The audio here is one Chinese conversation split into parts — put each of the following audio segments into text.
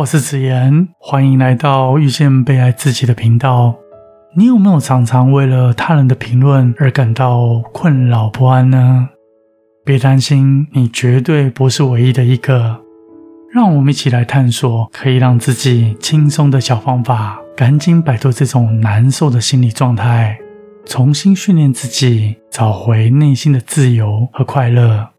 我是子言，欢迎来到遇见被爱自己的频道。你有没有常常为了他人的评论而感到困扰不安呢？别担心，你绝对不是唯一的一个。让我们一起来探索可以让自己轻松的小方法，赶紧摆脱这种难受的心理状态，重新训练自己，找回内心的自由和快乐。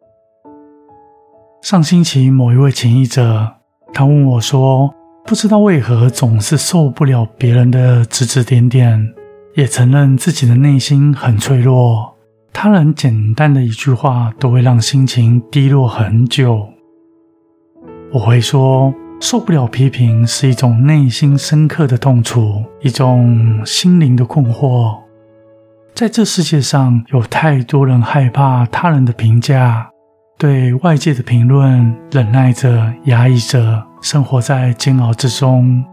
上星期，某一位潜译者，他问我说：“不知道为何总是受不了别人的指指点点，也承认自己的内心很脆弱，他人简单的一句话都会让心情低落很久。”我会说，受不了批评是一种内心深刻的痛楚，一种心灵的困惑。在这世界上，有太多人害怕他人的评价，对外界的评论忍耐着、压抑着，生活在煎熬之中，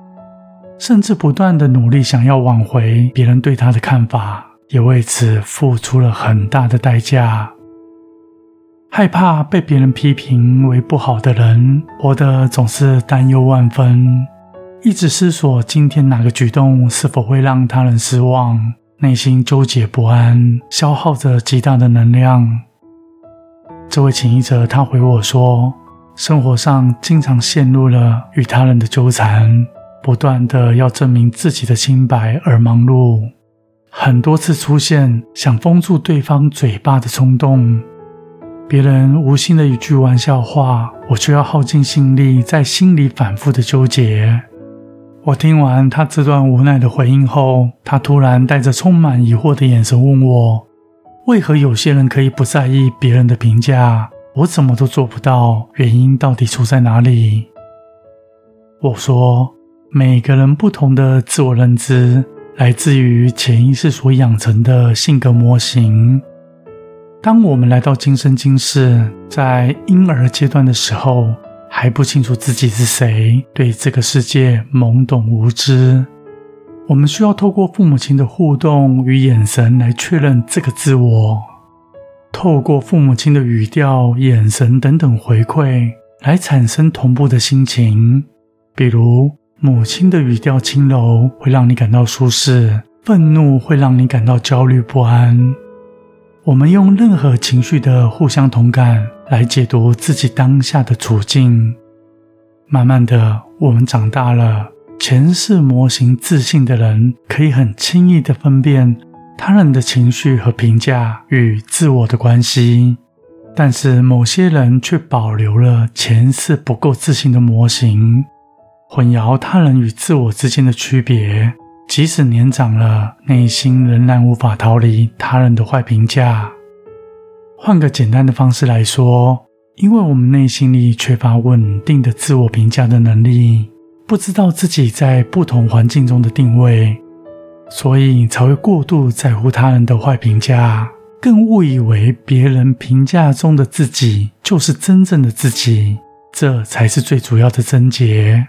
甚至不断的努力想要挽回别人对他的看法，也为此付出了很大的代价。害怕被别人批评为不好的人，活得总是担忧万分，一直思索今天哪个举动是否会让他人失望，内心纠结不安，消耗着极大的能量。这位请医者他回我说，生活上经常陷入了与他人的纠缠，不断的要证明自己的清白而忙碌，很多次出现想封住对方嘴巴的冲动。别人无心的一句玩笑话，我却要耗尽心力在心里反复的纠结。我听完他这段无奈的回应后，他突然带着充满疑惑的眼神问我：“为何有些人可以不在意别人的评价，我怎么都做不到？原因到底出在哪里？”我说：“每个人不同的自我认知，来自于潜意识所养成的性格模型。”当我们来到今生今世，在婴儿阶段的时候，还不清楚自己是谁，对这个世界懵懂无知。我们需要透过父母亲的互动与眼神来确认这个自我，透过父母亲的语调、眼神等等回馈来产生同步的心情。比如，母亲的语调轻柔会让你感到舒适，愤怒会让你感到焦虑不安。我们用任何情绪的互相同感来解读自己当下的处境。慢慢的，我们长大了，前世模型自信的人可以很轻易的分辨他人的情绪和评价与自我的关系，但是某些人却保留了前世不够自信的模型，混淆他人与自我之间的区别。即使年长了，内心仍然无法逃离他人的坏评价。换个简单的方式来说，因为我们内心里缺乏稳定的自我评价的能力，不知道自己在不同环境中的定位，所以才会过度在乎他人的坏评价，更误以为别人评价中的自己就是真正的自己，这才是最主要的症结。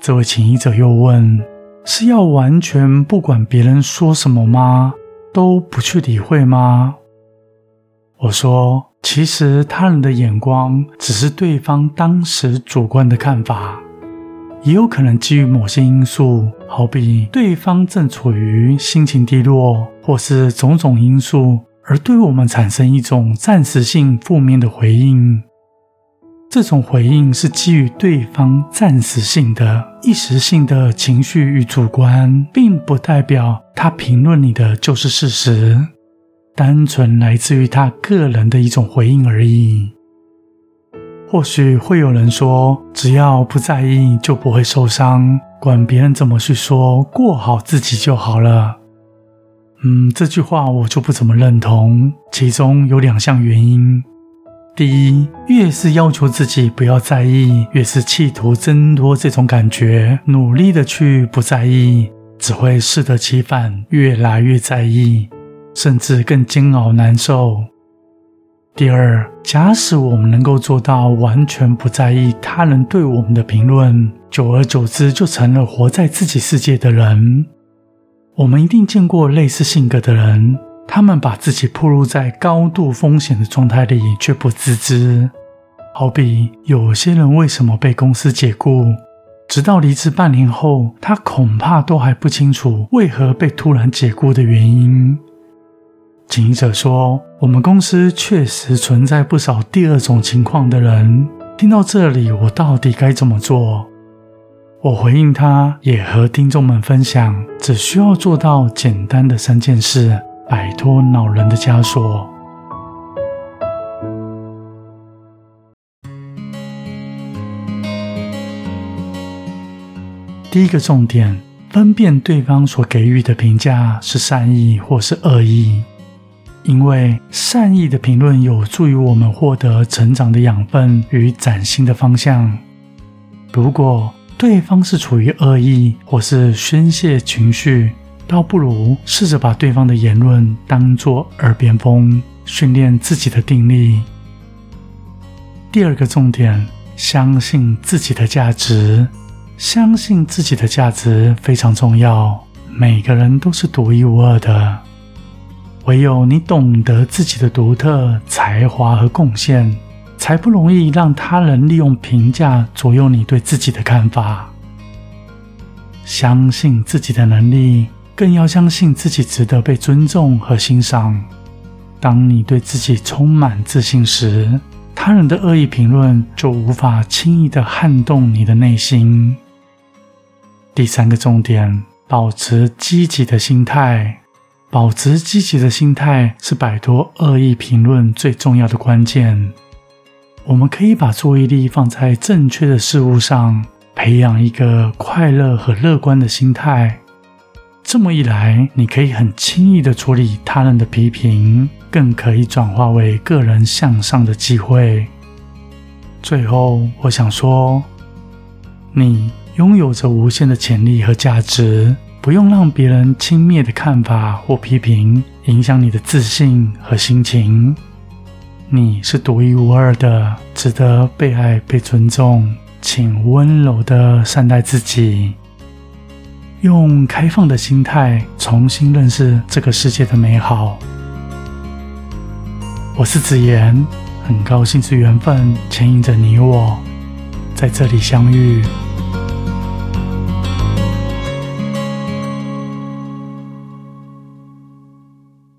这位请医者又问。是要完全不管别人说什么吗？都不去理会吗？我说，其实他人的眼光只是对方当时主观的看法，也有可能基于某些因素，好比对方正处于心情低落，或是种种因素，而对我们产生一种暂时性负面的回应。这种回应是基于对方暂时性的、一时性的情绪与主观，并不代表他评论你的就是事实，单纯来自于他个人的一种回应而已。或许会有人说，只要不在意就不会受伤，管别人怎么去说，过好自己就好了。嗯，这句话我就不怎么认同，其中有两项原因。第一，越是要求自己不要在意，越是企图挣脱这种感觉，努力的去不在意，只会适得其反，越来越在意，甚至更煎熬难受。第二，假使我们能够做到完全不在意他人对我们的评论，久而久之就成了活在自己世界的人。我们一定见过类似性格的人。他们把自己暴露在高度风险的状态里，却不自知。好比有些人为什么被公司解雇，直到离职半年后，他恐怕都还不清楚为何被突然解雇的原因。经营者说：“我们公司确实存在不少第二种情况的人。”听到这里，我到底该怎么做？我回应他，也和听众们分享，只需要做到简单的三件事，摆脱恼人的枷锁。第一个重点，分辨对方所给予的评价是善意或是恶意，因为善意的评论有助于我们获得成长的养分与崭新的方向。如果对方是处于恶意或是宣泄情绪，倒不如试着把对方的言论当作耳边风，训练自己的定力。第二个重点，相信自己的价值，相信自己的价值非常重要。每个人都是独一无二的，唯有你懂得自己的独特才华和贡献。才不容易让他人利用评价左右你对自己的看法。相信自己的能力，更要相信自己值得被尊重和欣赏。当你对自己充满自信时，他人的恶意评论就无法轻易的撼动你的内心。第三个重点，保持积极的心态。保持积极的心态是摆脱恶意评论最重要的关键。我们可以把注意力放在正确的事物上，培养一个快乐和乐观的心态。这么一来，你可以很轻易的处理他人的批评，更可以转化为个人向上的机会。最后，我想说，你拥有着无限的潜力和价值，不用让别人轻蔑的看法或批评影响你的自信和心情。你是独一无二的，值得被爱、被尊重。请温柔的善待自己，用开放的心态重新认识这个世界的美好。我是子言，很高兴是缘分牵引着你我在这里相遇。